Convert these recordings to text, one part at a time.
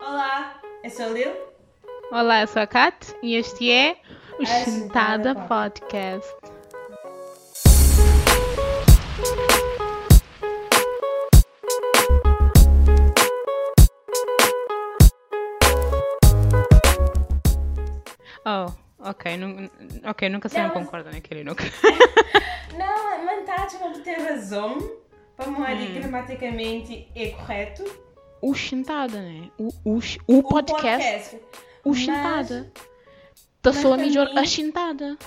Olá, eu sou a Lil. Olá, eu sou a Kat e este é o A Sentada Podcast. Oh, ok, nu- ok, nunca se Não, não mas- concordo naquele nunca. Não, mas tá, tipo, ter razão. Para Hum. gramaticamente é correto. O Sentada, né? O, o, o podcast, o Mas- Sentada. Da sua para melhor mim- a Sentada.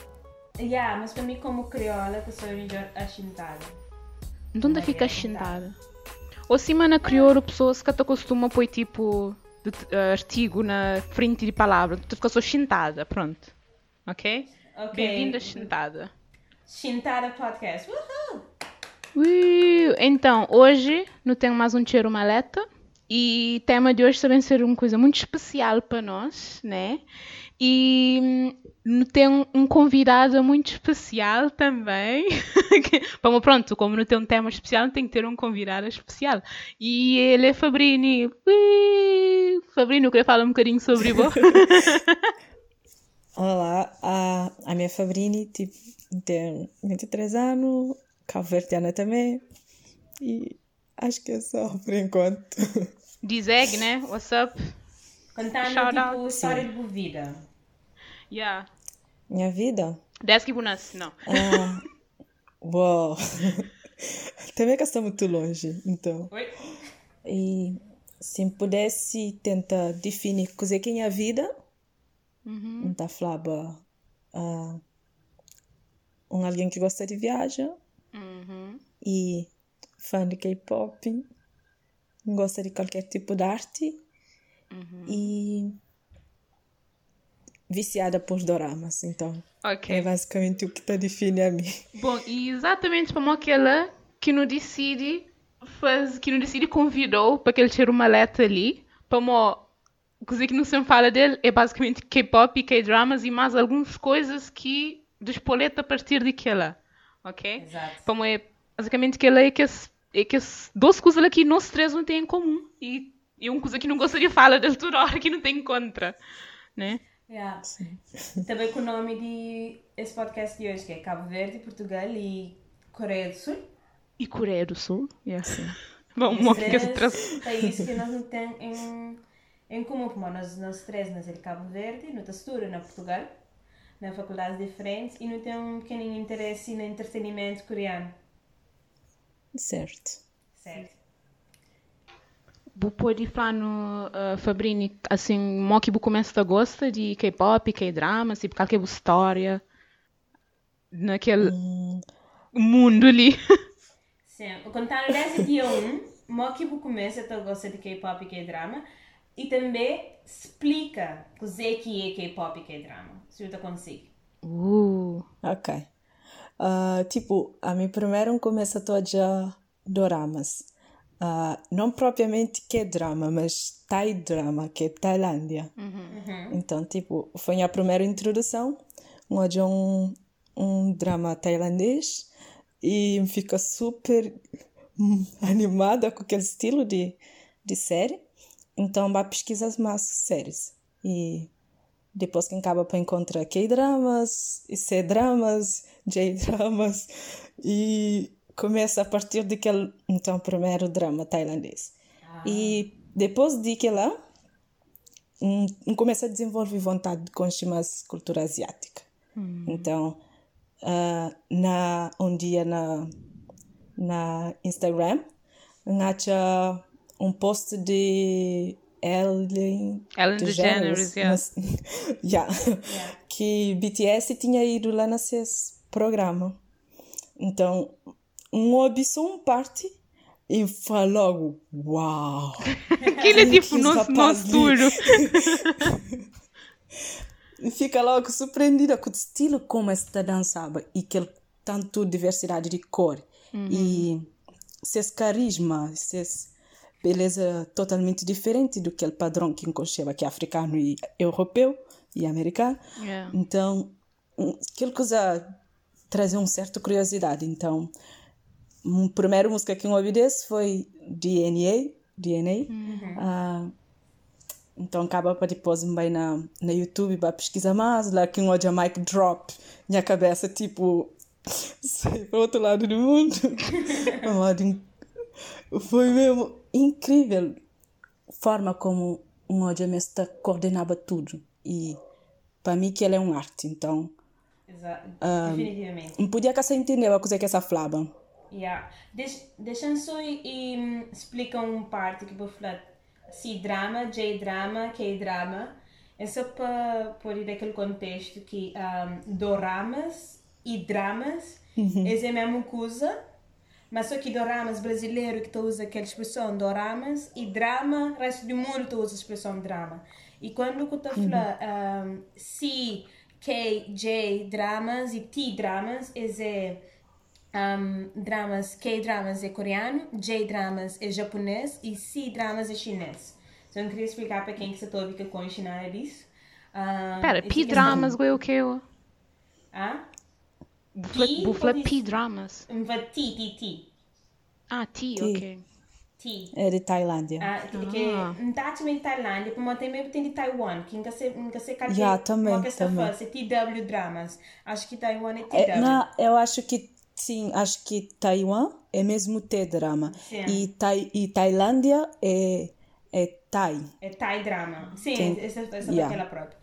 Yeah, mas para mim, como crioula, que sou a melhor achintada. De onde Maria fica a. Sentada? Ou na crioulo, pessoas que até costumam pôr tipo de, eh, artigo na frente de palavra. Tu fica só Sentada, pronto. Ok? Ok. Bem-vinda, Sentada. Chintada Podcast. Uhul! Ui, Então, hoje não tenho mais um cheiro maleta e o tema de hoje também ser uma coisa muito especial para nós, né? E hum, tem um convidado muito especial também. Bom, pronto, como não tem um tema especial, tem que ter um convidado especial. E ele é Fabrini. Ui, Fabrini, eu queria falar um bocadinho sobre você. Olá, a, a minha Fabrini tipo, tem 23 anos, cabo-verdiana também, e acho que é só por enquanto. Dizeg, né? What's up? Contando, Shout tipo, out. história de vida. Yeah. Minha vida? Nasce, não. Ah, uau! Também que está muito longe, então. Oi? E se pudesse tentar definir o que é que é a vida, Uhum. então falava ah, um alguém que gosta de viagem Uhum. e fã de K-pop, gosta de qualquer tipo de arte e viciada por doramas. Então, Ok. é basicamente o que está define a mim. Bom, e exatamente como aquela que não decide faz, que não decide convidou para que ele tire uma letra ali, para coisa que não se fala dele é basicamente K-pop e K-dramas e mais algumas coisas que despoleta a partir daquela, ok? Exato. Como é basicamente que ela é que é que as duas coisas que nós três não têm em comum e e uma coisa que não gostaria de falar dele toda hora que não tem contra, né? Yeah. Também com o nome de esse podcast de hoje, que é Cabo Verde, Portugal e Coreia do Sul. E Coreia do Sul, yes. Bom, uma que três países que nós não temos em, em comum, como nós, nós três nascemos em Cabo Verde, no Tastura, na Portugal, na faculdades diferentes, e não tem um pequeno interesse no entretenimento coreano, Certo. certo? Bu pode falar no uh, Fabrini, assim, mo que começa a gostar de K-pop, K-drama, tipo, qualquer história naquele mundo ali. Sim, o contando desde dia 1, Moki começa a gostar de K-pop e K-drama, e também explica o que é K-pop e K-drama, se eu consigo. Uh, Ok. Ah, tipo, a mim primeiro começa todo já doramas. Ah, não propriamente que drama, mas Thai drama, que é Tailândia. Então, tipo, foi a primeira introdução, onde é um, um drama tailandês e fica super animada com aquele estilo de, de série. Então, vai pesquisar mais séries. E depois que acaba para encontrar K-dramas, e C-dramas, J-dramas e começa a partir daquele então primeiro drama tailandês. E depois de que lá um, um começa a desenvolver vontade de conhecer mais cultura asiática. Então, ah, na um dia na na Instagram, acha um post de Ellen Ellen DeGeneres, yeah. mas- yeah. que BTS tinha ido lá nesse programa. Então, um um parte e fala logo, uau! aquele é tipo nosso, duro. Fica logo surpreendida com o estilo como esta dançava e que tanto diversidade de cor e seus carisma, seus beleza totalmente diferente do que o padrão que enconchava que é africano e europeu e americano. Yeah. Então, aquela coisa trazia uma certa curiosidade. Então, a primeira música que eu ouvi desse foi DNA, DNA. Ah, Então acaba para depois bem na, na YouTube para pesquisar mais, lá que um hoje mic drop, minha cabeça tipo para outro lado do mundo. Foi mesmo incrível forma como um hoje mestre coordenava tudo e para mim que ele é um arte, então Exato. um, Definitivamente. não podia que você entender a coisa que essa falava. Yeah. Deixa, deixa só e, hum, explica um parte que eu vou falar. Se drama, J-drama, K-drama. É só para pôr aquele contexto que um, doramas e dramas é a mesma coisa. Mas só que doramas brasileiro que tu usa aquela expressão doramas e drama, o resto do mundo tu usa a expressão drama. E quando eu estou falando um, C, K, J dramas e T dramas, é um, dramas, K-dramas é coreano, J-dramas é japonês e C-dramas é chinês. Então eu queria explicar para quem que se está ouvindo com nada disso. Um, Pera, P-dramas, é o que eu... Ah? Bufla, P bufla pode- P-dramas. Um T, T, T. Ah, T. ok. T. É de Tailândia. Ah, que, que não está também de Tailândia, mas também tem de Taiwan, que nunca se nunca se calhar Já, também, também. fácil, TW dramas. Acho que Taiwan é TW. É, não, eu acho que sim, acho que Taiwan é mesmo T-drama. Sim. E, tai, e Tailândia é, é Thai. É Thai drama. Sim, Sim. essa, essa Yeah. daquela própria.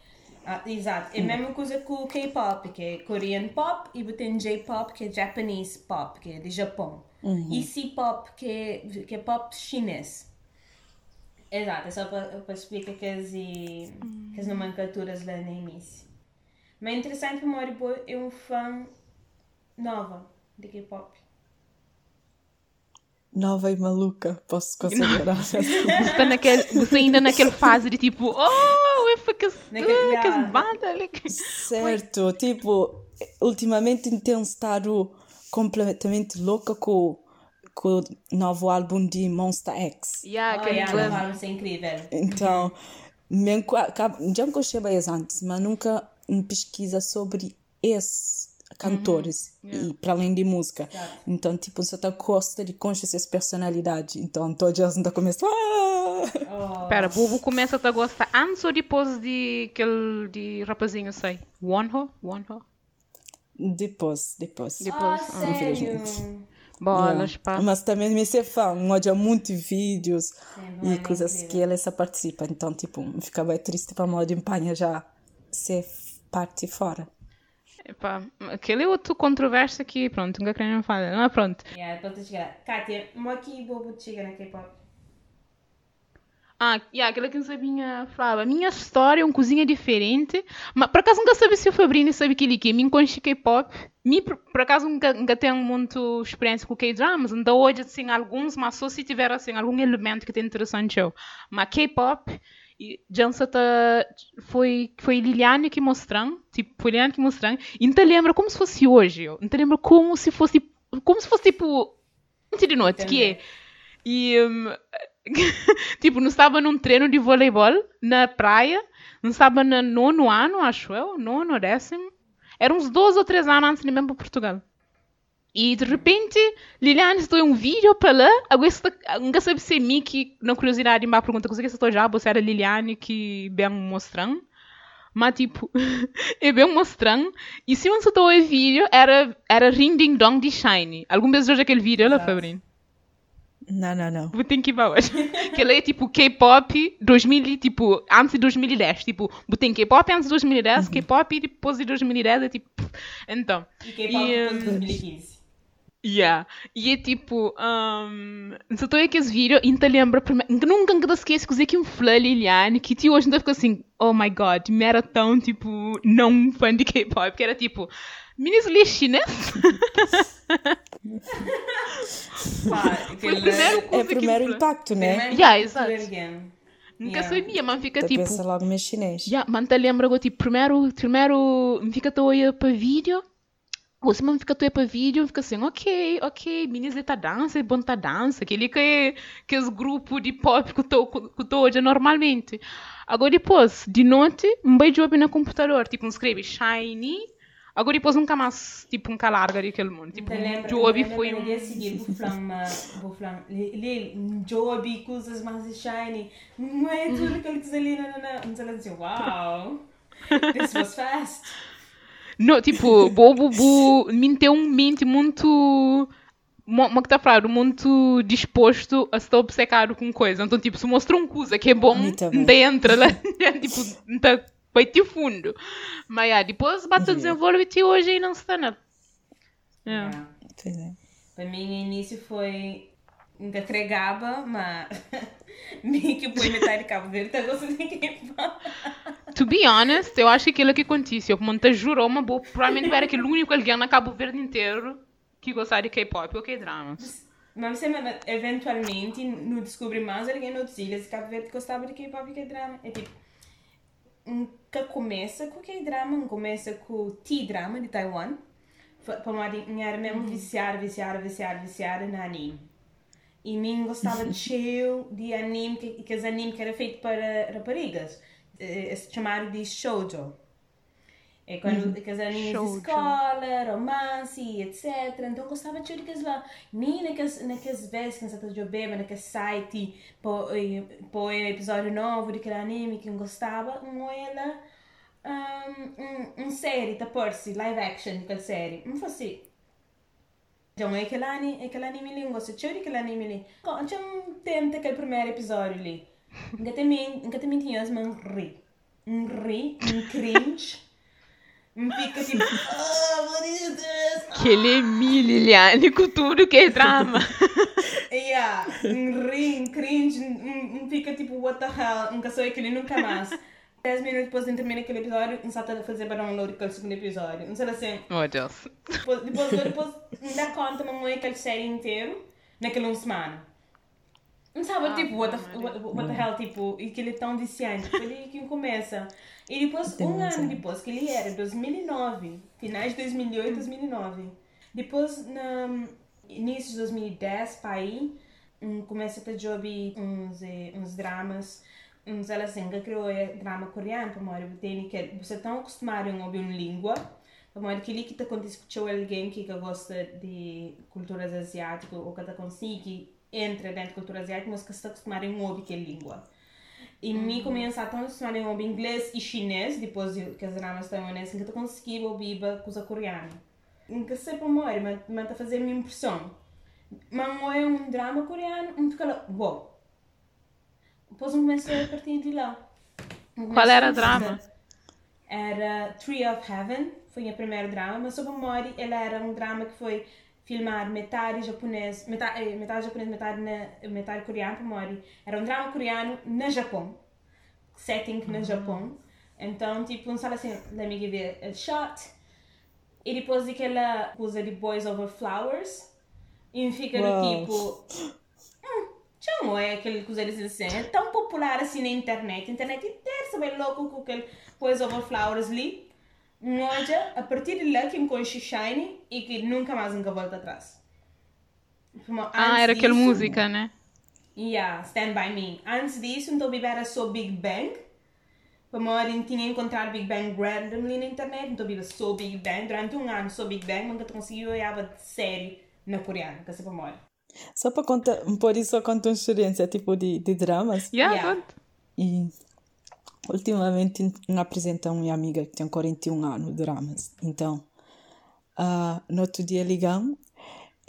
Ah, exato. É a mesma coisa com o K-pop, que é Korean pop, e tem J-pop, que é Japanese pop, que é de Japão. E C-pop, que é, que é pop chinês. Exato, é só para explicar que as, e- que as nomenclaturas lá no início. Mas é interessante que o Moribo é um fã nova de K-pop. Nova e maluca, posso considerar. Você, tá naquele, você ainda naquela fase de tipo, oh, Naquele- que ali. certo, tipo, ultimamente tenho estado completamente louca com, com o novo álbum de Monster X. Yeah, Oh, glam. não, isso é incrível. Então, já me conheci bem antes, mas nunca me pesquisa sobre esses cantores e para além de música. Então, tipo, só tá gosta de conhecer essas personalidades. Então, todos eles ainda começam. Ah! Oh. Pera, o bobo começa a gostar antes ou depois de aquele de rapazinho sei? Wonho? Wonho? Depois, depois. Ah, Depois. sério? Bolas, Yeah. pá. Mas também me ser fã, olha muito vídeos Sim, e vai, coisas incrível. que ele só participa. Então, tipo, fica bem triste para mal de empanha já ser parte fora. Epá, aquele é outro controvérsia que, pronto, nunca querem falar. Não é pronto. Yeah, para te chegar. Kátia, mo aqui bobo te chega na K-pop. Ah, yeah, aquela que não sabia falava. Minha história é uma cozinha diferente. Mas por acaso nunca sabe se o Fabrini sabe aquele que me conhece K-pop. Me, por, por acaso nunca, nunca tenho muito experiência com K-dramas. Então hoje, assim, alguns, mas só se tiver, assim, algum elemento que tem interessante eu. Mas K-pop, e Jansa tá, foi, foi Liliane que mostrou. Tipo, foi Liliane que mostrou. E não te lembra como se fosse hoje. te lembra como se fosse, como se fosse, tipo, te de noite, que é... E, hum, tipo, não estava num treino de voleibol na praia, não estava no nono ano, acho eu, nono ou décimo. Era uns 12 ou 13 anos antes de mesmo para Portugal. E de repente, Liliane estou um vídeo para lá, agora nunca sabe se é mim que, na curiosidade, me pergunta coisa que estou já, você era Liliane que bem mostrando. Mas, tipo, é bem mostrando. E se você estou em vídeo, era, era Ring Ding Dong de Shiny. Algum vez já aquele vídeo, olha, Fabrinho? Não, não, não. Vou ter que ir para hoje. que ele é tipo K-pop 2000, e, tipo, antes de 2010. Tipo, tem K-pop antes de 2010, K-pop e depois de 2010 é tipo. Então. E K-pop depois de hum, 2015. Yeah. E é tipo. Um, se eu aqui esse vídeo, ainda lembra. Nunca nunca esqueço que usei aqui um flã Liliane que tipo, hoje ainda ficou assim. Oh my god, me era tão tipo. Não fã de K-pop. Que era tipo. Meninas li chinês? Pá, Foi o primeiro É o primeiro que impacto, né? primeiro Yeah, to exato. Nunca Yeah. sabia, mas fica Tu tipo. pensa logo em chinês. Já, mas te lembra tipo, primeiro, primeiro, me fica tô aí para vídeo, ou se me fica aí para vídeo, fica assim, ok, ok, meninas tá dança, é bom tá dança, aquele que é, que é os grupos de pop que tô, que tô hoje normalmente. Agora depois, de noite, me vejo no computador, tipo, me escreve Shiny, Agora depois nunca mais, tipo, nunca larga daquele mundo. Tipo, Joby foi um... dia seguinte, vou falar, vou falar, Joby, coisas mais shiny, não é tudo que ali, não, não, não. Disse, wow, this was fast. Não, tipo, bobo, bo, me tem um mente muito uma que tá falando, muito disposto a estar obcecado com coisa. Então, tipo, se mostra uma coisa que é bom, não entra lá, tipo, tá vai te fundo. Mas, yeah, depois bate desenvolve e hoje e não está nada. Yeah. Yeah. Para mim, o início foi entregava, mas que põe metade de Cabo Verde, então gosto de que To be honest, eu acho que aquilo que aconteceu, como te jurou uma boa, provavelmente era aquele único alguém na Cabo Verde inteiro que gostar de K-pop ou K-drama. Mas você eventualmente não descobre mais alguém no ilhas de Cabo Verde que gostava de K-pop e K-drama. É tipo, que começa com K-drama, começa com T-drama de Taiwan. Para era mesmo viciar, viciar, viciar, viciar na anime. E mim gostava cheio de anime, que, que anime que era feito para raparigas, é, chamado de shoujo. É quando uhum. aqueles animes de escola, romance, etc. Então eu gostava de ver lá. Nem naqueles, naqueles vezes que estava jogando, naquele site, para o episódio novo daquele anime que eu gostava, não era um, um, um série da Percy, live action daquela série. Não fosse então, é aquele anime, aquele anime ali, eu gosto de aquele anime ali. Tinha um tempo daquele primeiro episódio ali. Nunca também, nunca também tinha mas um ri. Um ri, um cringe. Me fica tipo, oh, what is this? Que ele é Liliane, com tudo que é drama. yeah, um rim, cringe, me fica tipo, what the hell, nunca sou aquele, nunca mais. 10 minutos depois de terminar aquele episódio, não sabe fazer download aquele segundo episódio. Não sei assim. Oh, Deus. Depois, depois, depois me dá conta, mamãe, aquele série inteiro, naquela uma semana. Não sabe, ah, tipo, what the, what, what the hell, tipo, e que ele é tão viciante. Foi aí que começa. E depois, um ano depois, que ele era, 2009, finais de 2008, 2009. Depois, no início de 2010, para aí, um, começa a ter job uns, eh, uns dramas, que criou é drama coreano, para morar tem que você tão acostumado a ouvir uma língua, para que ele que está quando escutou alguém que gosta de culturas asiáticas ou que está consegue entra dentro da cultura asiática, mas que está acostumado a ouvir aquela língua. E uhum. me começa a tão acostumado a ouvir inglês e chinês, depois que as dramas taiwaneses, que eu consegui ouvir coisa coreana. Que sempre morre, mas está fazendo minha impressão. Mas é um drama coreano, um fica uau. Depois eu comecei a partir de lá. Qual era o drama? Era Tree of Heaven, foi o primeiro drama, mas sobre Mori, ele era um drama que foi filmar metade japonês, metade, eh, metade japonês, metade, na, metade coreano, Mori. Era um drama coreano no Japão. Setting no uhum. Japão. Então, tipo, um sabe assim, let me give it a shot. E depois aquela coisa de Boys Over Flowers. E fica do tipo... É aquele coisa assim, é tão popular assim na internet. A internet inteira se vai louco com aquele Boys Over Flowers ali. A partir de lá que me conheci Shine e que nunca mais nunca volta atrás. ah, era aquela música, né? Yeah, Stand By Me. Antes disso, então era só Big Bang. Para morrer, tinha encontrado Big Bang randomly na internet, então viva só Big Bang. Durante um ano só Big Bang, nunca conseguiu olhar série na coreana, que para morrer. Só para contar, por isso conta uma experiência tipo de, de dramas. Yeah, yeah. E ultimamente me apresenta uma amiga que tem 41 anos de dramas. Então, uh, no outro dia ligamos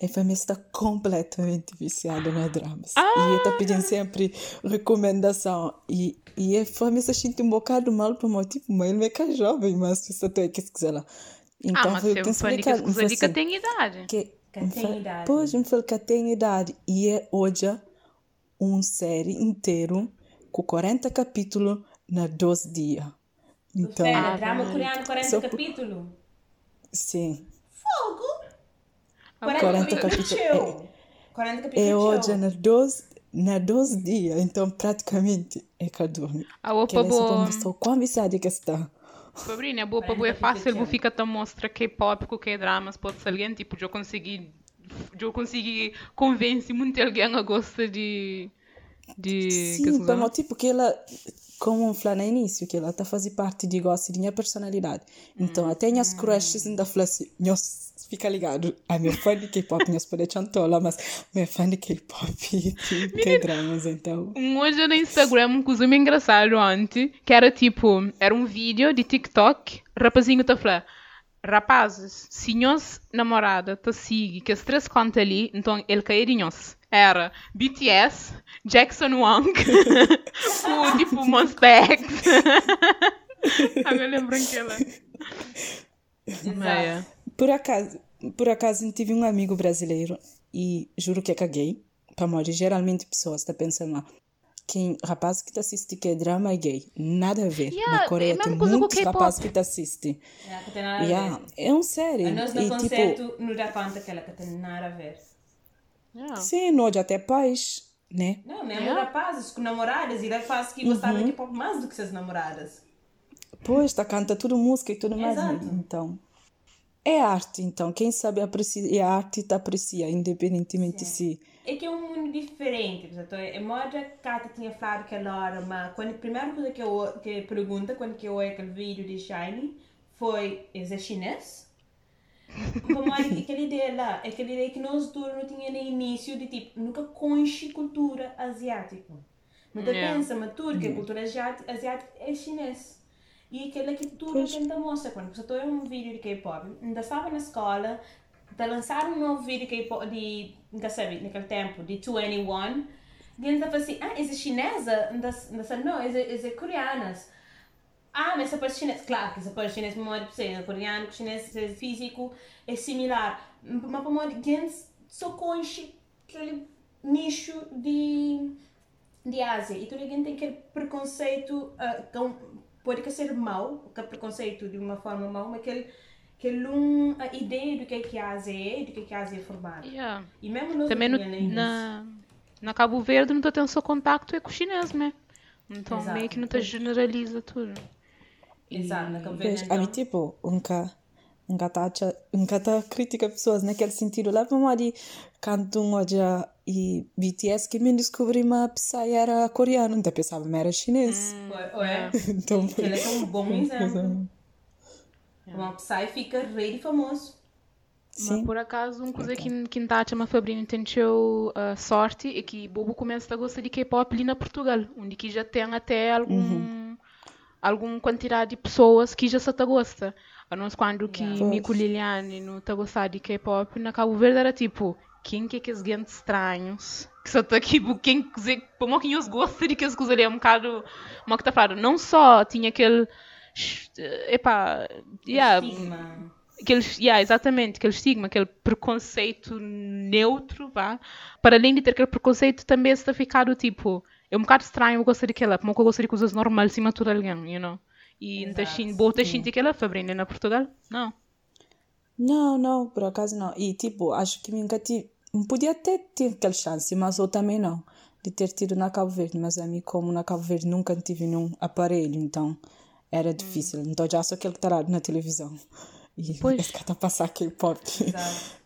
e a família está completamente viciada nos dramas. Ah! E está pedindo sempre recomendação. E, e a família se sente um bocado mal para mim. Tipo, mas ele é que é jovem, mas você tem que se quiser lá. Então, ah, mas eu tenho que explicar. Mas assim, tem idade. Que, que tem idade. Pois, me falou que tem idade. E é hoje uma série inteiro com 40 capítulos na 12 dias. Então, Espera, drama coreano 40 capítulos? Sim. Fogo! 40, 40 capítulos. É, 40 capítulos. É hoje na 12, na 12 dias, então praticamente é que eu durmo. A opa boa. Quão viciada que está. Sabrina, boa para boa é fácil, vou ficar tão mostra K-pop com K-dramas, pode ser alguém, tipo, eu consegui, eu consegui convencer muito alguém a gostar de De Sim, para tipo, que ela, como falei no início, que ela está fazer parte de gosto de minha personalidade. Então, até as crushes ainda falam assim, nós fica ligado, a minha fã de K-pop, nós podemos chantar mas minha fã de K-pop e K-dramas, então. Um hoje no Instagram, um costume engraçado ontem, que era tipo, era um vídeo de TikTok, rapazinho tá falando, rapazes, se nós namorada te sigue, que as três contas ali, então ele cairia. Era BTS, Jackson Wang, o tipo Monster X. Agora lembram que ela. Exato. Por acaso, por acaso tive um amigo brasileiro e juro que é gay. Para morrer, geralmente pessoas estão pensando lá. Quem rapaz que te assiste que é drama é gay. Nada a ver. Yeah, Na Coreia é a tem muitos rapazes que te assistem. Yeah, que tem nada a Yeah, ver. é um sério. A nós no E, tipo, concerto não dá conta que ela que tem nada a ver. Yeah. sim, nós até pais, né? Não, mesmo Yeah. rapazes com namoradas e rapazes que gostavam de K-pop mais do que suas namoradas. Pois, tá canta tudo música e tudo mais. né? Exato. Então, é arte, então. Quem sabe aprecia, é arte te aprecia, independentemente se... É que é um mundo diferente, portanto, é moda que a Kata tinha falado aquela hora, mas quando, a primeira coisa que eu que pergunta quando que eu olhei aquele vídeo de Shiny foi, é chinês? Como é que aquela ideia lá, é aquela ideia que nós todos não tinha no início de tipo, nunca conche cultura asiática. Não te Yeah. pensa, mas tudo que é cultura asiática, asiática é chinês. E aquela que tudo Pois. tenta mostrar, quando você tem um vídeo de K-pop, ainda estava na escola, de lançar um novo vídeo de K-pop de, nunca sabe, naquele tempo, de 2NE1, e ainda falou assim, ah, essa é chinesa? Ainda, ainda sabe, não, essa é coreanas. Ah, mas essa parte chinês, claro que essa parte chinês é possível, coreano, com chinês é físico é similar, mas para mim, gente só conhece aquele nicho de, de Ásia, e toda a gente tem aquele preconceito, ah, com, pode que ser mau, que é preconceito de uma forma mau, mas aquele, aquele um, a ideia do que é que a Ásia é e do que é que a Ásia é formada. Yeah. E mesmo nós Também no, não tínhamos na, na Cabo Verde não está tendo só contacto é com o chinês, né? Então Exato. meio que não te generaliza tudo. Exato, na Cabo Pois, Verde, então. tipo, nunca, nunca tá, acha- nunca tá crítica pessoas naquele sentido. Lá para ali, canto um olha e BTS que me descobri uma Psy era coreano, então pensava que era chinês. Ou é? Então, Ele é um bom exemplo. Uma Psy fica rei de famoso. Mas sim. por acaso, uma coisa que que está a Fabrício tentou uh, sorte é que Bobo começa a gostar de K-pop ali na Portugal, onde que já tem até algum alguma quantidade de pessoas que já só te gosta. A nós quando que Yeah. Mico Liliane não tá gostar de K-pop, na Cabo Verde era tipo, quem que é que é gente estranhos? Que só tá aqui, tipo, quem quiser, como que eles gostam de que as coisas ali, é um bocado, uma que tá falando, não só tinha aquele, epá, yeah, Estigma. aquele, yeah, exatamente, aquele estigma, aquele preconceito neutro, vá. Para além de ter aquele preconceito, também está ficado tipo, é um bocado estranho eu gostar daquela, como eu gostaria de coisas normais cima de tudo alguém, you know? E não Exato. tens boa tens aquela Fabrício na Portugal? Não. Não, não, por acaso não. E tipo, acho que nunca tive. Podia até ter aquela chance, mas eu também não. De ter tido na Cabo Verde. Mas a mim, como na Cabo Verde nunca tive nenhum aparelho, então era difícil. Então já sou aquele que está na televisão. E Pois. esse que está a passar K-pop.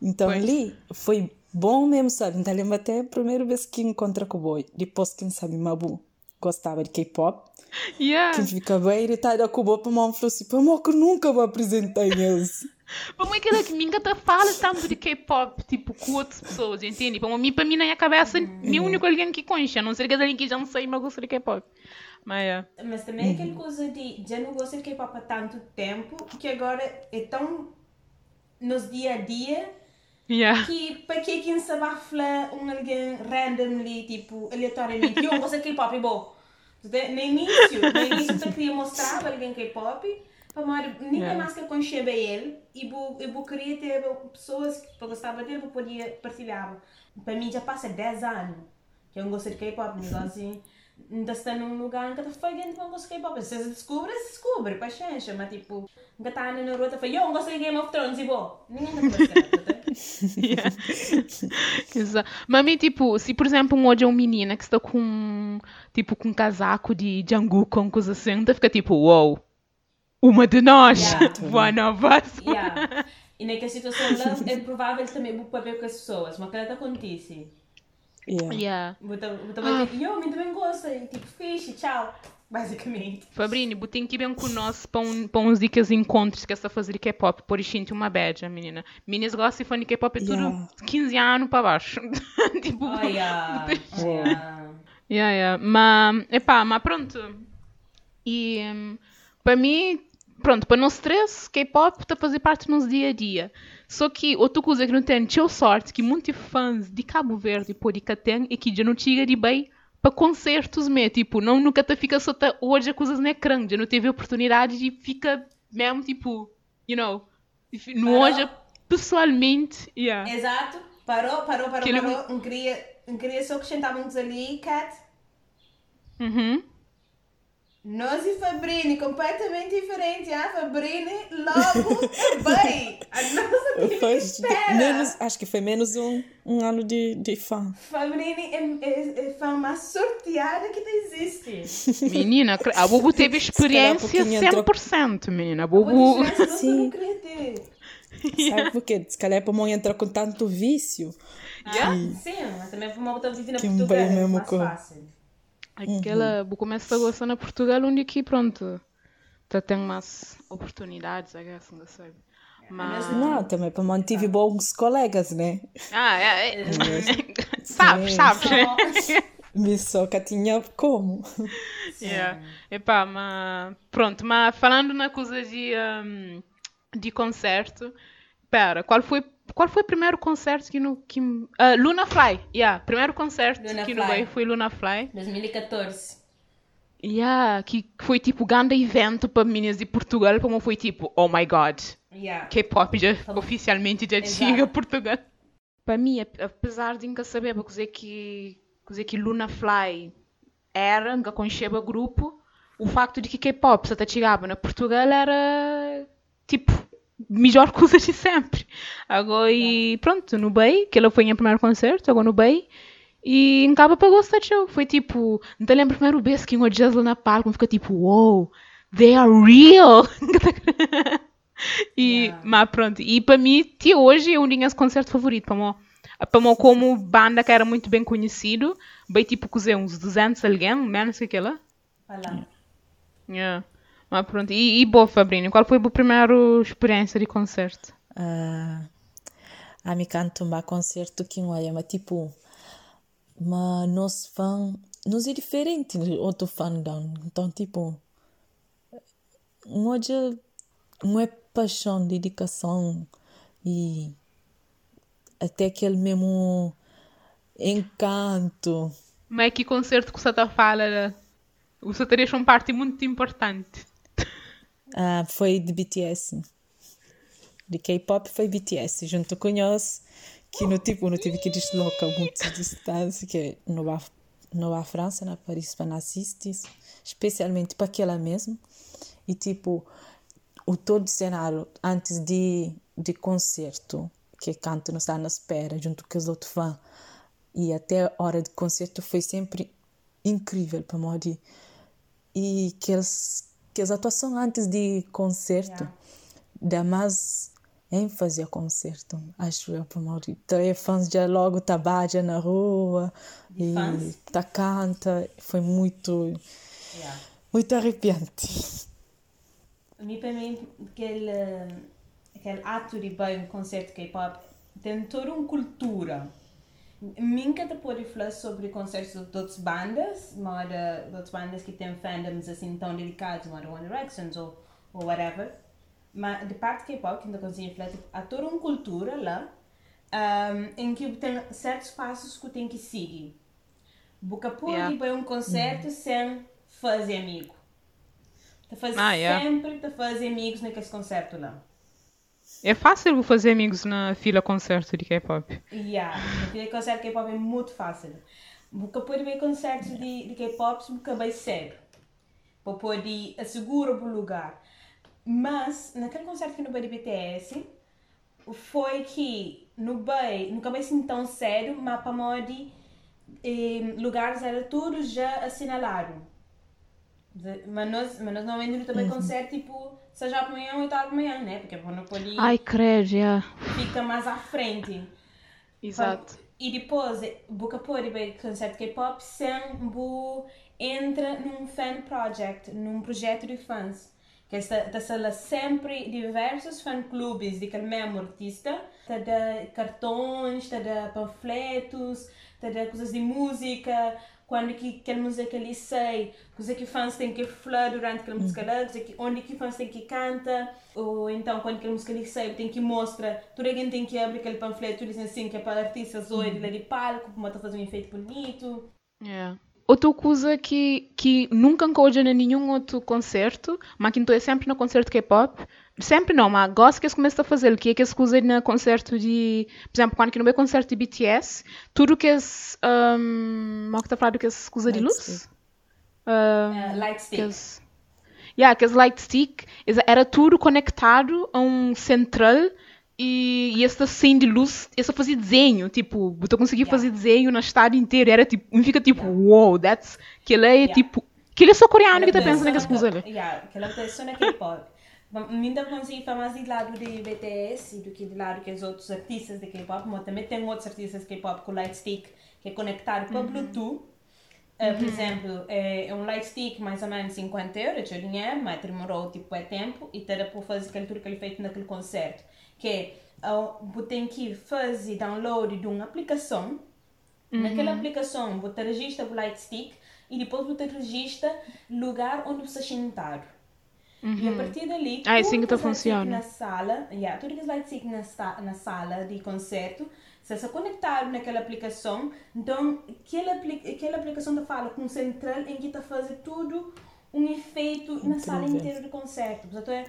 Então Pois. ali foi bom mesmo, sabe? Então lembro até a primeira vez que encontrei com o boy. Depois, quem sabe, Mabu gostava de K-pop. Yeah. Que fica bem irritada com o boy, para mim falou assim: Pô, que nunca me apresentei eles. Para mim, aquela que nunca te fala tanto de K-pop, tipo, com outras pessoas, entende? Para mim, para mim, na minha cabeça, nenhum único alguém que conhece, a não ser que alguém que já não sei, mas gosta de K-pop. Mas, é. Mas também é aquela coisa de já não gosto de K-pop há tanto tempo que agora é tão nos dia a dia Yeah. que para que quem se abafla um alguém randomly, tipo, aleatoriamente, eu gosto de K-pop, é bom. No início, no início eu queria mostrar para alguém K-pop, para ninguém Yeah. mais que conhecia ele e eu, queria ter pessoas que gostavam dele, eu podia partilhar. Para mim já passa 10 anos que eu não gosto de K-pop, gosto assim. Ainda está num lugar em que está fazendo não gosto de K-pop. Se você descobre, se descobre, paciência. Mas tipo, ainda está na rua, fala, eu não gosto de Game of Thrones e vou. Ninguém está. Yeah. Exato. Mas a mim, tipo, se por exemplo um hoje é um menina que está com tipo com um casaco de Jungkook com coisa assim, então fica tipo, wow, uma de nós, Yeah. one of us. Yeah. E naquela situação lá, é provável também vou ver com as pessoas, mas que ela acontece. Yeah. Yeah. Bota, bota ah. eu, também gosto, e tipo, fixe, tchau. Basicamente. Fabrini, botem que bem com nós para, um, para uns dicas encontros que essa fazer K-pop, por isso uma badge, menina. Meninas gostam de fazer K-pop é tudo yeah. 15 anos para baixo. tipo, oh, yeah. oh, yeah. yeah, yeah. Mas, epá, mas pronto. E um, para mim, pronto, para não stress, K-pop está a fazer parte do nosso dia a dia. Só que outra coisa que não tem, tinha sorte que muitos fãs de Cabo Verde e Porica têm é que já não chega de bem para concertos mesmo. Tipo, não nunca te fica só tá, hoje a coisas não é grande, já não teve oportunidade de fica mesmo tipo, you know, no hoje pessoalmente, yeah. Exato, parou, parou, parou, parou, não queria, não queria só acrescentar muitos ali, Cat. Uhum. Nós e Fabrini, completamente diferente. A Fabrini logo bem. A nossa foi espera. Menos, acho que foi menos um, um ano de, de fã. Fabrini é, é, é fã mais sorteada que existe. Menina, a Bubu teve experiência 100%, entrou... menina. A Bubu... Sim. Sabe por quê? Se calhar para mãe entrar com tanto vício. Ah, que... Sim, mas também para mãe estar vivendo na Portugal. É mais fácil. Aquela, uhum. começar a gostar na Portugal, onde aqui, pronto, tá tem mais oportunidades, I guess, não sei. Mas... Não, também para manter bons colegas, né? Ah, é. é. sabe, sabe. Me só que tinha como. Yeah. Epá, mas pronto, mas falando na coisa de, um, de concerto, pera, qual foi qual foi o primeiro concerto que no. Que, uh, Luna Fly, yeah. Primeiro concerto Luna que Fly. no veio foi Luna Fly. 2014. Yeah, que foi tipo grande evento para meninas de Portugal, como foi tipo, oh my god. Yeah. K-pop já oficialmente já Exato. chega a Portugal. Para mim, apesar de nunca saber porque que, dizer que Luna Fly era, nunca conheceva grupo, o facto de que K-pop só chegava na Portugal era tipo melhor coisa de sempre. Agora, e pronto, no Bay, que ela foi em primeiro concerto, agora no Bay. E em Cabo pagou o show. Foi tipo, não te lembro primeiro vez que o Jazz lá na palco, fica tipo, wow, they are real. e, yeah. mas pronto, e para mim, até hoje é um dos concertos favoritos. Para mim, para mim, como banda que era muito bem conhecido, bem tipo, cozer uns 200 alguém, menos que aquela. Olha. Yeah. Mas pronto. E, e boa, Fabrini, qual foi a primeira experiência de concerto? Uh, a mim canto um concerto que não é, mas tipo, mas nós fã, nós é diferente do outro fandom. Então, tipo, hoje não é paixão, dedicação e até aquele mesmo encanto. Mas é que concerto que você está falando? Você teria uma parte muito importante. Uh, foi de BTS. De K-pop foi BTS, junto com nós, que no tipo, não tive que deslocar muito distância, que não há, não há França, na Paris, para assistir, especialmente para aquela mesmo. E tipo, o todo cenário antes de, de concerto, que canto não está na espera, junto com os outros fãs, e até a hora de concerto foi sempre incrível para mim. E que eles que as atuações antes de concerto yeah. dá mais ênfase ao concerto, acho eu, por Mauri. Então, é fãs já logo trabalha na rua e tá canta, foi muito yeah. muito arrepiante. Mim, para mim, aquele, aquele ato de bem um concerto K-pop tem toda uma cultura nunca te pode falar sobre concertos de outras bandas, mas de outras bandas que têm fandoms assim tão dedicados, como One Direction ou, ou whatever. Mas de parte K-pop, que ainda consigo falar, tipo, há toda uma cultura lá um, em que tem certos passos que tem que seguir. Boca pode yeah. ir para um concerto mm. sem fazer amigo. Te fazer ah, yeah. sempre te fazer amigos naquele concerto lá. É fácil fazer amigos na fila concerto de K-pop. Yeah, na fila concerto de K-pop é muito fácil. Porque pode ver concertos de, de K-pop porque bem cedo. Para poder assegurar o lugar. Mas, naquele concerto que no de BTS, foi que no bem, nunca bem assim tão sério, mas para modo eh, lugares era tudo já assinalado. Mas nós, mas nós não vendemos também uhum. concerto tipo seja amanhã ou tarde amanhã, né? Porque a Monopoly Ai, credo, yeah. fica mais à frente. Exato. E depois, boca pôr e concerto K-pop, sem bu entra num fan project, num projeto de fãs. Que está, está sempre diversos fan-clubes de aquele mesmo artista. Está de cartões, está de panfletos, está de coisas de música, quando que aquela música ali sai, coisa que fãs têm que falar durante aquela música lá, coisa que, onde que fãs têm que canta, ou então quando aquela música ali sai, tem que mostrar, toda alguém tem que abrir aquele panfleto dizendo assim que é para artistas ou uhum. de palco, para fazer um efeito bonito. Yeah. Outra coisa que, que nunca encontro em nenhum outro concerto, mas que estou é sempre no concerto K-pop, sempre não, mas gosto que eles começam a fazer, que é que eles usam no concerto de, por exemplo, quando não é concerto de BTS, tudo que eles, um, como é que está falando que eles usam de luz? Um, uh, light stick. Que eles, yeah, aqueles light stick, era tudo conectado a um central e, e essa assim de luz, essa fazia desenho, tipo, tu conseguia yeah. fazer desenho na estádio inteiro, era tipo, um fica tipo, yeah. wow, that's, que ele é yeah. tipo, que ele é só coreano que tá pensando naquelas coisas ali. Yeah, que ele é só na K-pop. Ainda consegui falar mais do lado de BTS do que do lado que os outros artistas de K-pop, mas também tem outros artistas de K-pop com Lightstick que é conectado uhum. Bluetooth. Uh, por uhum. exemplo, é, um lightstick mais ou menos 50 euros, eu dinheiro, mas demorou tipo é tempo e terá para fazer aquele tour que ele fez naquele concerto. Que é, tem que fazer download de uma aplicação. Uhum. Naquela aplicação, você registra o lightstick e depois você registra lugar onde você está sentado. Uhum. E a partir dali, ah, é assim que funciona. na sala, yeah, tudo que ser na, na sala de concerto, se você conectar naquela aplicação, então aquela, aquela aplicação da fala com central em que está fazendo tudo um efeito Incrível. na sala inteira de concerto. Portanto, é,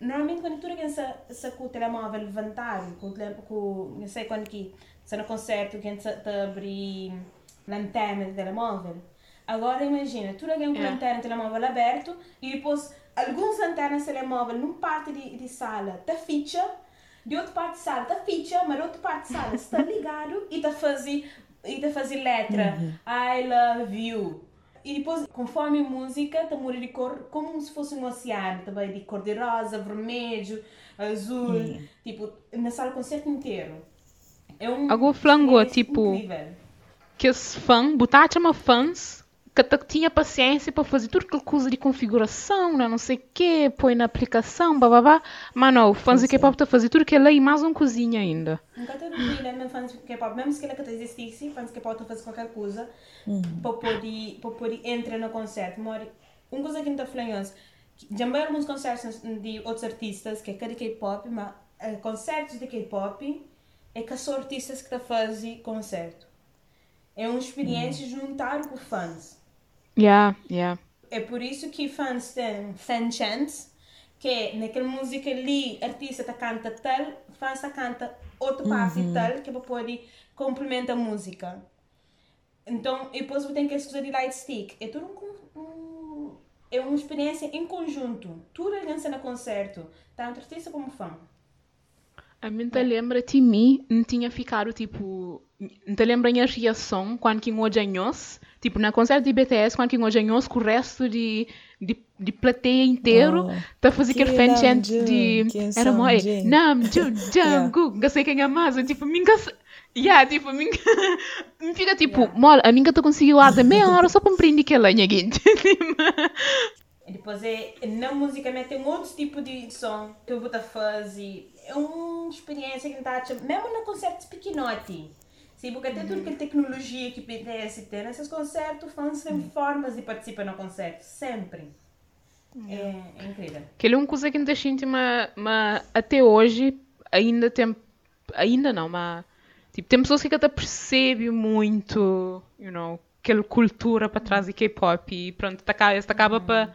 normalmente quando tu está com o telemóvel levantado, com, com não sei quando que está no concerto, que está abrir lanterna de telemóvel. Agora imagina, tu alguém com yeah. lanterna de telemóvel aberto e depois alguns lanternas telemóvel num parte de, de sala tá ficha, de outra parte de sala tá ficha, mas outra parte de sala está ligado e tá fazendo e tá fazendo letra uhum. I love you. E depois, conforme a música, tá muda de cor como se fosse um oceano, também de cor de rosa, vermelho, azul, uhum. tipo, na sala concerto inteiro. É um Algo flango, tipo, incrível. que os fãs, botar chama fãs que tinha paciência para fazer tudo aquela coisa de configuração, né? não sei o quê, põe na aplicação, babá. Mas não, fãs de K-pop estão a fazer tudo aquilo e mais uma cozinha ainda. Nunca estou a né? fãs de K-pop, mesmo se ele que existisse, fãs de K-pop estão a fazer qualquer coisa uhum. para poder, para poder entrar no concerto. Mori, uma coisa que não está falando já vi alguns concertos de outros artistas, que é cada K-pop, mas uh, concertos de K-pop é que são artistas que estão a fazer concerto. É uma experiência uhum. juntar com fãs. Yeah, yeah. É por isso que fãs têm fan chants, que é naquela música ali, artista tá canta tal, fãs tá canta outra parte uhum. tal, que é poder complementar a música. Então, e depois tem que usar de light stick. É tudo um, um, é uma experiência em conjunto. Tudo é dança no concerto, tanto artista como fã. A mim te lembra de mim, não tinha ficado tipo. Não te lembra a reação quando que ganhou Tipo, na concerto de BTS, quando que ganhou com o resto de, de, de plateia inteiro, oh, tá fazendo aquele fan chant de. Era moi. Nam, Jun, Jungkook, não sei quem é mais. Tipo, minha. Yeah, tipo, minha. me fica tipo, yeah. mole, a minha tá conseguiu ar de meia hora só para me prender aquela, minha gente. Depois é, na música tem outro tipo de som que eu vou fazer é uma experiência que está mesmo no concerto pequenote. Sim, porque até tudo que é tecnologia que BTS tem nesses concertos, fãs têm uhum. formas de participar no concerto, sempre. É, é incrível. Aquele é uma coisa que me deixa íntima, mas até hoje ainda tem. Ainda não, mas. Tipo, tem pessoas que até percebem muito, you know, aquela cultura para trás de K-pop e pronto, tá, acaba, acaba uhum. para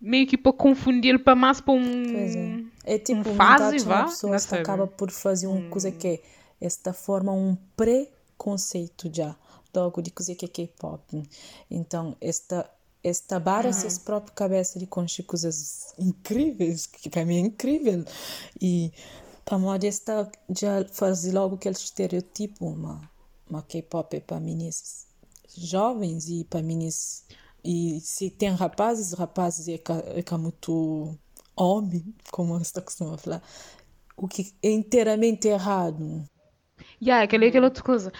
meio que para confundir para mais para um é. é tipo um fase vá pessoa que acaba por fazer uma hum. coisa que é esta forma um preconceito já logo de coisa que é K-pop então esta esta barra uhum. a própria cabeça de construir coisas incríveis que para mim é incrível e para mim esta já fazer logo aquele estereotipo uma uma K-pop é para meninas jovens e para meninas e se tem rapazes, rapazes é, é como tu homem, como você costuma falar, o que é inteiramente errado. Yeah, aquele, aquela outra coisa.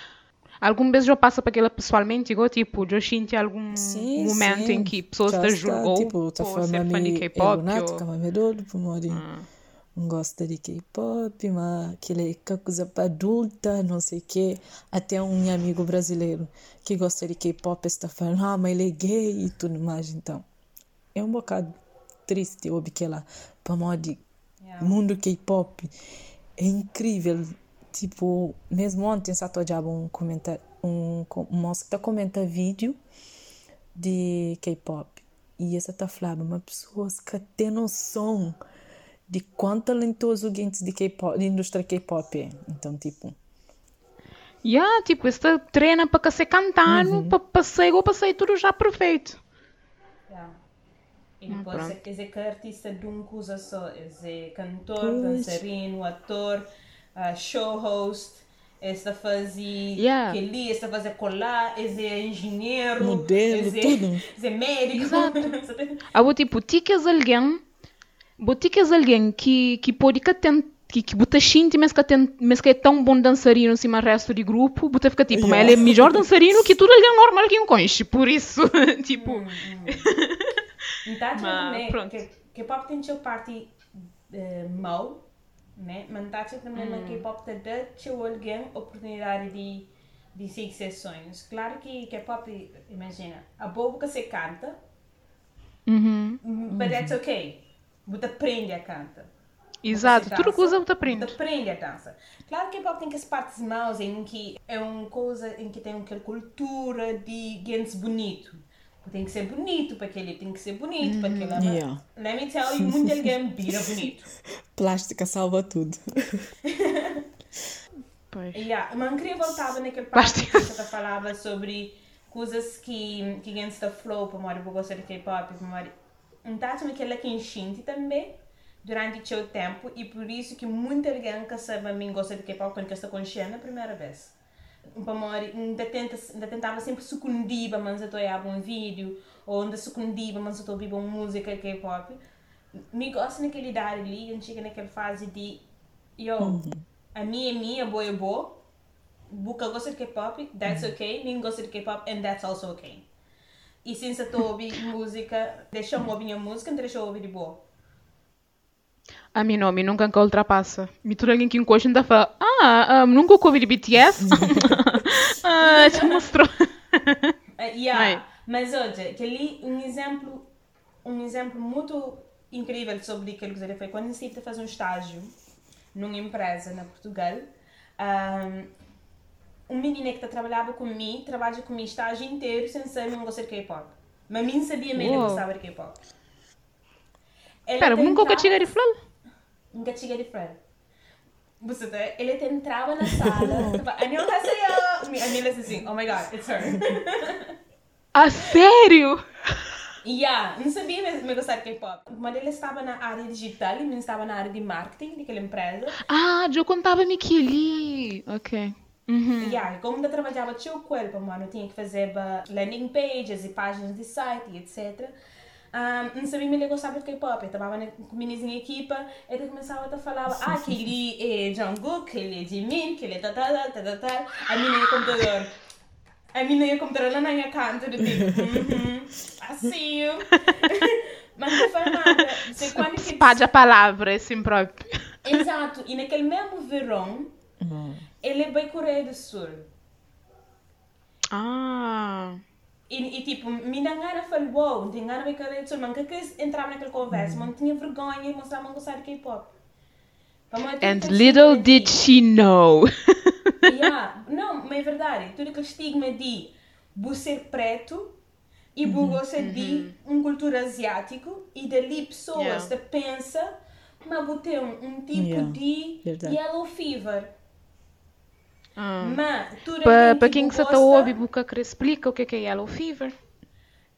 Algum vez eu passo para aquela pessoalmente, igual tipo, eu sinto algum Sim, momento sim. em que pessoas Já te julgou tipo, tá por ser a fã de K-pop. é ou-. Ah. Não gosta de K-pop, mas aquele que é coisa para adulta, não sei o quê. Até um amigo brasileiro que gosta de K-pop está falando, ah, mas ele é gay e tudo mais, então. É um bocado triste ouvir que lá, para modi Yeah. mundo K-pop é incrível. Tipo, mesmo ontem só tô já um comentário, um, um moço que tá comenta vídeo de K-pop. E essa tá falando, uma pessoa que tem noção de quão talentoso o gente de K-pop, de indústria K-pop é. Então, tipo, Yeah, tipo, esta treina para ser cantando, Uhum. para passar igual passei tudo já perfeito. Yeah. E Ah, depois é dizer que artista de uma coisa só. É cantor, Pois. dançarino, ator, ah, show host. Esta fazer Yeah. que esta fazer colar, esse é engenheiro, Modelo, esse tudo. esse é médico. Sabe? Ah, vou tipo, ticas alguém, boticas alguém que, que pode que tem que, que bota shinti, mas que, tem, mas que é tão bom dançarino acima do resto do grupo, bota fica tipo, mas ele é melhor dançarino que tudo alguém normal que eu conheço, por isso, tipo, Então, Mas, também, pronto. que K-pop tem seu parte eh, mau, né? Mas tá também na K-pop te dá seu alguém oportunidade de de seguir sessões. Claro que K-pop, imagina, a boa que você canta, uhum, but that's okay. Você aprende a cantar. exato, Você tudo dança, coisa você aprende. Você aprende a dança. Claro que K-pop tem que as partes maus em que é uma coisa em que tem aquela cultura de gente bonito. Tem que ser bonito para aquele, tem que ser bonito para aquele. Yeah. Let me tell you, muito alguém vira bonito. plástica salva tudo. Pois. Yeah, mas eu queria voltar naquele parte que você falava sobre coisas que que gente está flow para morar gosta de K-pop, para morar. Então, também aquela que enchente também durante o seu tempo e por isso que muita gente que sabe a mim gosta de K-pop quando está consciente a primeira vez. Para ainda tentava sempre secundir, mas eu estou a um vídeo ou ainda secundir, mas eu estou a ouvir uma música K-pop. Me gosta naquela idade ali, a gente chega naquela fase de yo, a minha é minha, boa é boa. Buca gosta de K-pop, that's okay. Ninguém gosta de K-pop, and that's also okay. E se você está a ouvir música, deixa-me ouvir a música, não deixa eu ouvir de boa. A mim não, a mim nunca que ultrapassa. Me tudo alguém que encosta ainda fala, ah, ah, nunca ouvi de BTS? ah, te mostrou. Uh, yeah. Mas olha, que ali um exemplo, um exemplo muito incrível sobre aquilo que eu foi quando eu a fazer um estágio numa empresa na Portugal. Um, um menino que trabalhava comigo, trabalha comigo estágio inteiro sem saber não gostar de K-pop. Mas mim sabia mesmo que gostava de K-pop. Ele Pera, nunca cheguei de falar. Nunca cheguei de frente. Você tá, ele até entrava na sala, tipo, 안녕하세요. A minha disse assim, oh my god, it's her. Ah, sério? Yeah, não sabia mesmo gostar de K-pop. Mas ele estava na área digital e eu estava na área de marketing daquela empresa. Ah, eu contava-me que ali. Ok. Uhum. Yeah, como eu trabalhava tio com ele, mano, eu tinha que fazer ba- landing pages e páginas de site e etc. Um, não sabia me ele gostava de K-pop. Eu estava com meninas em equipa, ele começava a falar, ah, que ele é Jungkook, que ele é Jimin, que ele é tal, tal, tal, tal, tal. A menina ia computador. A menina ia computador lá na minha canto, do tipo, I see you. Mas não foi nada. Sei quando que Espalha a palavra, assim próprio. Exato, e naquele mesmo verão, ele é bem Coreia do Sul. Ah. E, e tipo, me dá gana falou, wow, não tinha gana bem Coreia do Sul, mas que quis entrar naquela conversa, mas não tinha vergonha e mostrava que gostava de K-pop. And little did de- she know. Yeah, não, mas é verdade, tudo aquele estigma de ser preto e bu gosta de uma cultura asiático e dali pessoas Yeah. te pensa, mas bu tem um, um tipo Yeah, de verdade. yellow fever. Ah. Mas, Para pa que quem que você está gosta- ouve, boca que explica o que é que é Yellow Fever.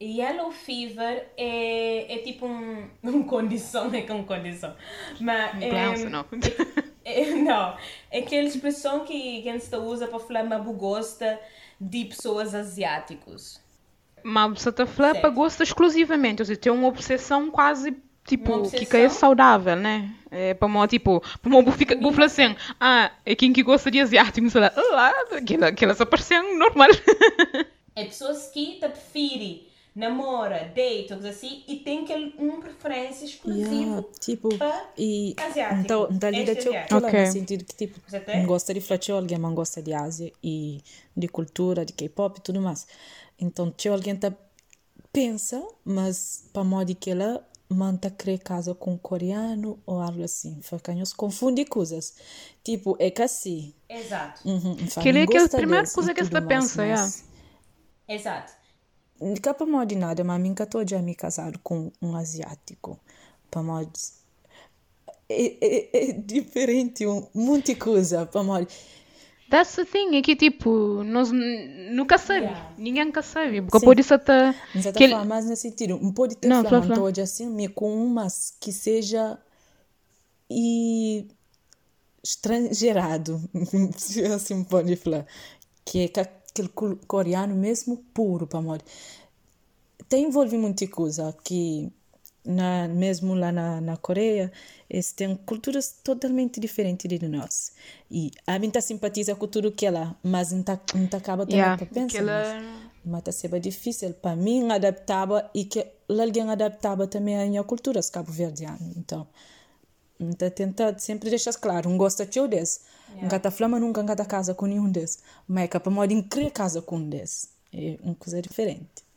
Yellow fever é, é tipo um, uma condição, é que é uma condição. Mas Um é, não. é- não, é aquela expressão que, que a gente usa para falar mas bu gosta de pessoas asiáticos. Mas você está a falar para gosto exclusivamente, ou seja, tem uma obsessão quase tipo, que é saudável, né? É para mim, tipo, para mim, fica, vou falar assim, ah, é quem que gosta de asiático, sei lá, lá, aquela, aquelas aparecem normal. é pessoas que te preferem namora, date, coisa assim, e tem que uma preferência exclusiva yeah, tipo, para e, asiático. Então, então lida okay. no sentido que, tipo, não gosta de falar alguém, não gosta de Ásia e de cultura, de K-pop e tudo mais. Então, se alguém tá pensa, mas para modo que ela manta querer casa com um coreano ou algo assim. Facanhos confunde coisas. Tipo, é que assim. Exato. Uhum, que ele é a primeira coisa que você pensa, mas... é. Exato. Nunca para modo de nada, mas nunca estou já me casado com um asiático. Para modo. É, é, é diferente, um monte de coisa. Para modo. That's the thing, é que tipo, nós nunca sabe, yeah. ninguém nunca sabe, porque Sim. pode ser até... Mas até que... falar mais nesse sentido, um pode ter não, falado hoje assim, me com umas que seja e estrangeirado, assim pode falar, que é aquele coreano mesmo puro, para morrer. Tem envolve muita coisa que na, mesmo lá na, na Coreia, eles têm culturas totalmente diferentes de nós. E a mim tá simpatiza com tudo que é lá, mas não tá, não tá acaba também yeah, para pensar. Ela... Mas tá sendo difícil para mim adaptava e que alguém adaptava também a minha cultura cabo-verdiana. Então, tá tentando sempre deixar claro, não gosta de desse. Yeah. Não tá falando nunca não casa com nenhum desses. Mas é capaz de criar casa com um desses. É uma coisa diferente.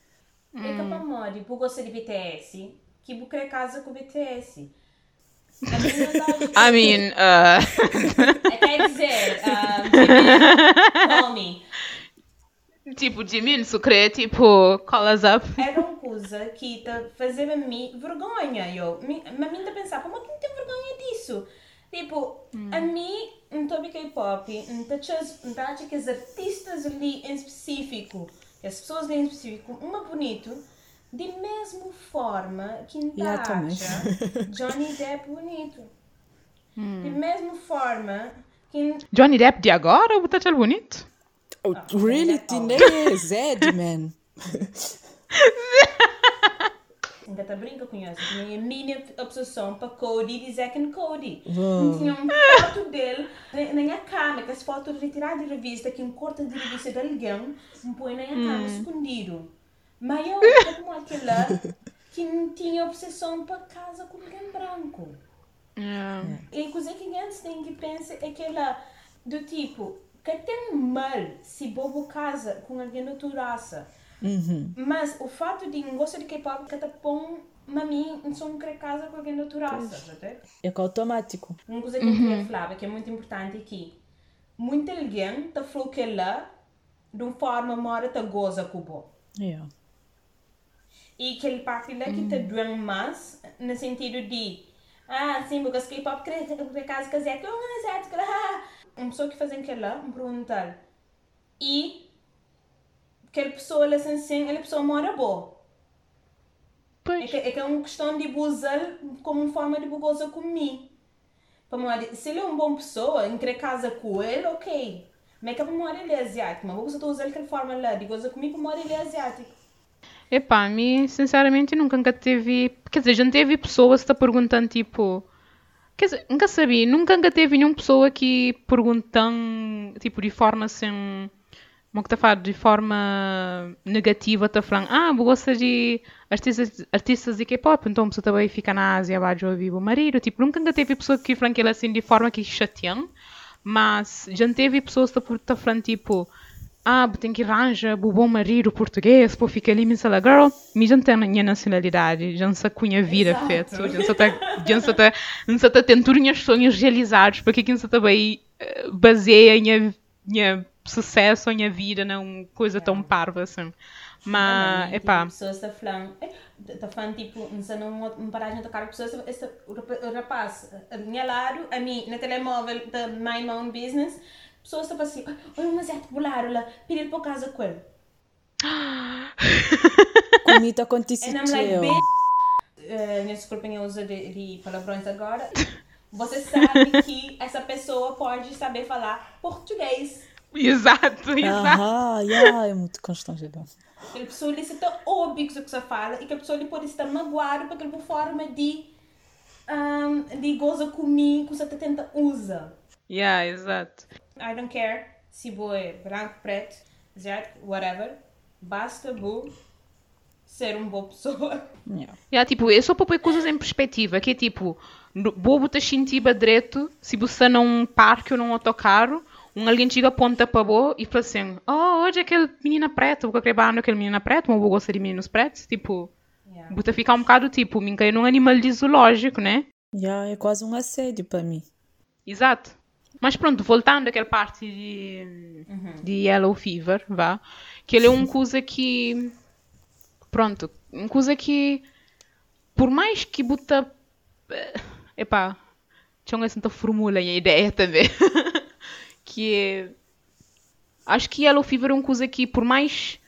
É capaz de, por gostar de BTS, que querer casa com o BTS. I mean, uh... Quer dizer, um, Jimin, Tipo, Jimin, se querer, tipo, calls up. Era uma coisa que tá fazendo a mim vergonha. Eu, mas mim tá pensar, como é que não tem vergonha disso? Tipo, hum. a mim, não estou K-pop, não está que as artistas ali em específico, as pessoas ali em específico, uma bonito, de mesma forma que acha Johnny Depp bonito. Hum. De mesma forma que... Johnny Depp de agora ou tá bonito? Oh, ah, really? Tinha Zed, man. Ainda tá brinca com isso. Tinha a minha obsessão para Cody de Zack and Cody. Wow. Tinha uma foto dele na minha cama, que as fotos retiradas de revista, que um corte de revista de alguém, me põe na minha cama hum. escondido. Mas eu, como aquela que não tinha obsessão para casa com alguém branco. Yeah. E a coisa que antes tem que pensar é aquela do tipo, que tem mal se bobo casa com alguém da tua raça. Uhum. Mas o fato de não gostar de K-pop que te põe mami, não sou querer casa com alguém da tua raça. É automático. Uma coisa que eu queria uhum. falar, que é muito importante aqui. Muita alguém te falou que ela, de uma forma, mora te goza com o Yeah e aquele parte lá que te doem mais, no sentido de, ah, sim, porque as K-pop por casa que é que eu uma pessoa que faz aquilo lá, me perguntar, e aquela pessoa lá assim, aquela pessoa mora boa. Pois. É que, é que é uma questão de usar como forma de gozar comigo. Para se ele é uma boa pessoa, querer casa com ele, ok. Mas é que para ele é asiático. Mas vou usar aquela forma lá de gozar comigo, para ele é asiático. Epá, a mim, sinceramente, nunca, nunca teve. Quer dizer, já teve pessoas que está perguntando tipo. Quer dizer, nunca sabia, nunca, nunca teve nenhuma pessoa que perguntam, tipo, de forma assim. Como que está de forma negativa, está falando, ah, gosta de artistas, artistas de K-pop, então você também fica na Ásia, vai ouvir o marido. Tipo, nunca, nunca teve pessoa que falam aquilo assim de forma que chateam, mas já teve pessoas que estão falando, tipo, ah, tem que arranjar o bom marido português, para ficar ali, mas ela, girl, já não tem a minha nacionalidade, já não sei com a vida feita, já não sei já não sei não sei ter os sonhos realizados, porque que não também eh, baseia a minha sucesso, a minha vida numa coisa tão parva assim. Mas, é pá. pessoas estão falando, está falando tipo, não sei, não paragem de tocar pessoas, o rapaz, a minha lado, a mim, no telemóvel da My Own Business, pessoas estão assim, olha uma certa bolar, olha, pedir para casa com ele. Comigo acontece And I'm like, bitch, uh, desculpem eu uso de, de palavrões agora, você sabe que essa pessoa pode saber falar português. Exato, exato. Ah, yeah, é muito constrangedor. A pessoa ali está óbvio que você fala e que a pessoa ali pode estar magoada porque é uma forma de um, de goza comigo, que você tenta usa. Yeah, exato. I don't care se boa é branco, preto, asiático, whatever. Basta vou ser uma boa pessoa. Yeah. Yeah, tipo, eu só para pôr coisas em perspectiva, que é tipo, no- bobo te sentir direito se você não parque ou não autocarro, um alguém chega aponta para bo e fala assim, oh, hoje é aquele menina preta, vou querer barra aquele menina preta, mas vou gostar de meninos pretos, tipo, Yeah. você fica um bocado tipo, me caí num animal de zoológico, né? Yeah, é quase um assédio para mim. Exato. Mas pronto, voltando àquela parte de, de Yellow Fever, vá, que ele é uma coisa que, pronto, uma coisa que, por mais que buta, eh, epá, tinha certa fórmula em ideia também, que é, acho que Yellow Fever é uma coisa que, por mais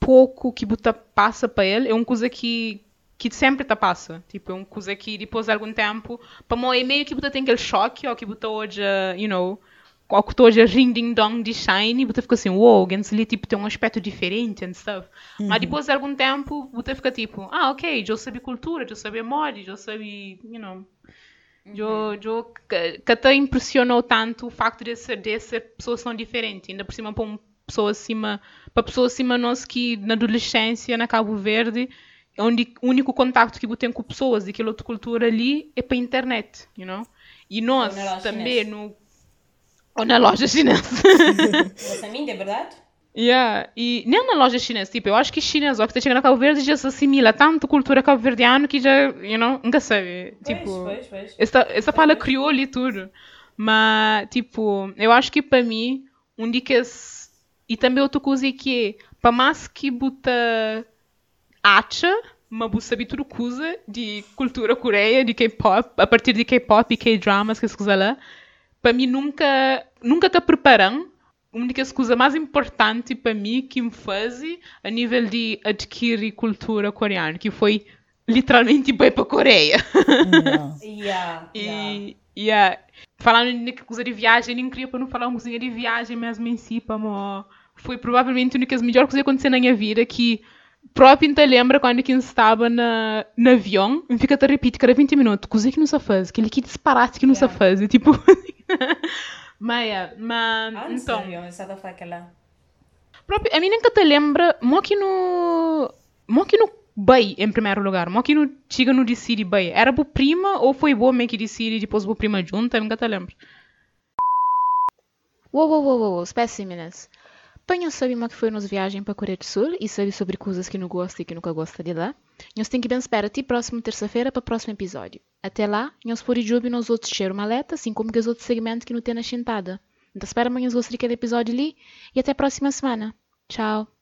pouco que buta passa para ele, é uma coisa que que sempre te passa. Tipo, é uma coisa que depois de algum tempo, para mim é meio que buta tem aquele choque, ou que buta hoje, you know, ou que hoje ring ding dong de shine, e buta fica assim, wow, Gensli tipo tem um aspecto diferente and stuff. Mas depois de algum tempo, buta fica tipo, ah, ok, eu sabe cultura, eu sabe moda, eu sabe, you know, eu, eu, que, que te impressionou tanto o facto de ser, de ser pessoas tão diferentes, ainda por cima para uma pessoa acima, para pessoas acima nós que na adolescência, na Cabo Verde, onde o único contacto que eu tenho com pessoas daquela outra cultura ali é para a internet, you know? E nós também chinesa. no ou na loja chinesa. Você mim, é verdade? Yeah. E nem na loja chinesa, tipo, eu acho que chinês, ou que está chegando a Cabo Verde, já se assimila tanto cultura cabo-verdiana que já, you know, nunca sabe. Tipo, Pois, pois, pois. essa, essa fala crioulo e tudo. Mas, tipo, eu acho que para mim, um dicas. E também outra coisa é que é, para mais que buta acha, sabe tudo coisa de cultura coreia, de K-pop, a partir de K-pop e K-dramas, que se coisa lá, para mim nunca, nunca te preparam. Uma das coisas mais importantes para mim que me faz a nível de adquirir cultura coreana, que foi literalmente ir para a Coreia. Yeah. Yeah, yeah. E, e a- falando de coisa de viagem, nem queria para não falar uma coisinha de viagem mesmo em si, para foi provavelmente uma das melhores coisas que aconteceu na minha vida, que próprio te lembra quando que estava na, no avião, e fica a repetir cada 20 minutos, coisa que não se faz, aquele que disparate que não se Yeah. faz, e tipo... mas, é, mas, Ah, então... Essa da faca lá. Próprio, a mim nunca te lembra, mo que no. Mo que no Bay, em primeiro lugar. Mo que no chega no decide Bay. Era bo prima ou foi boa meio que decide depois bo prima junta? Eu nunca te lembro. Uou, uou, uou, uou, espécimenes. Panho sabe mo que foi nos viagem para Coreia do Sul e sabe sobre coisas que não gosta e que nunca gosta de lá. Nós tem que bem esperar até próxima terça-feira para o próximo episódio. Até lá, nós por jogo nos outros cheiro maleta, assim como que os outros segmentos que não tem na chintada. Então espera amanhã de cada episódio ali e até a próxima semana. Tchau.